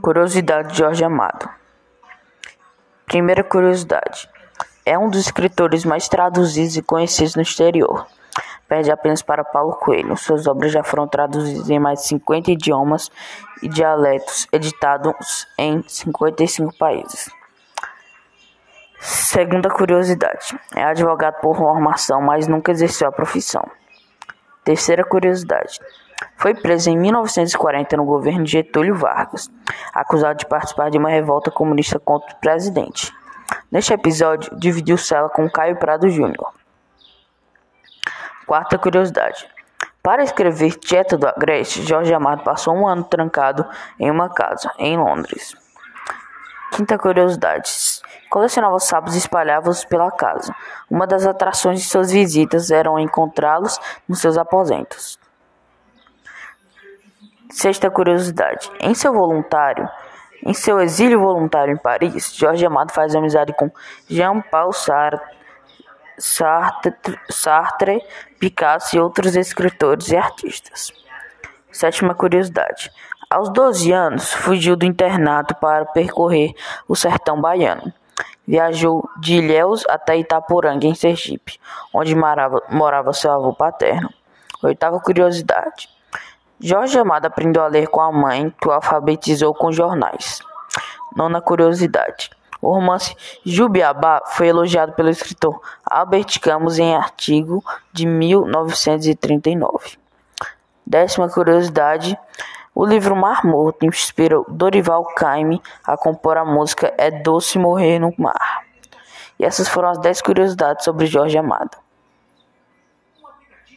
Curiosidade de Jorge Amado. Primeira curiosidade. É um dos escritores mais traduzidos e conhecidos no exterior. Perde apenas para Paulo Coelho. Suas obras já foram traduzidas em mais de 50 idiomas e dialetos, editados em 55 países. Segunda curiosidade: é advogado por formação, mas nunca exerceu a profissão. Terceira curiosidade: foi preso em 1940 no governo de Getúlio Vargas, acusado de participar de uma revolta comunista contra o presidente. Neste episódio, dividiu cela com Caio Prado Júnior. Quarta curiosidade. Para escrever Dieta do Agreste, Jorge Amado passou um ano trancado em uma casa, em Londres. Quinta curiosidade. Colecionava sapos e espalhava-os pela casa. Uma das atrações de suas visitas eram encontrá-los nos seus aposentos. Sexta curiosidade. Em seu voluntário, em seu exílio voluntário em Paris, Jorge Amado faz amizade com Jean-Paul Sartre, Sartre, Picasso e outros escritores e artistas. Sétima curiosidade. Aos 12 anos, fugiu do internato para percorrer o sertão baiano. Viajou de Ilhéus até Itaporanga, em Sergipe, onde morava, morava seu avô paterno. Oitava curiosidade. Jorge Amado aprendeu a ler com a mãe, que o alfabetizou com jornais. Nona curiosidade. O romance Jubiabá foi elogiado pelo escritor Albert Camus em artigo de 1939. Décima curiosidade. O livro Mar Morto inspirou Dorival Caymmi a compor a música É Doce Morrer no Mar. E essas foram as 10 curiosidades sobre Jorge Amado.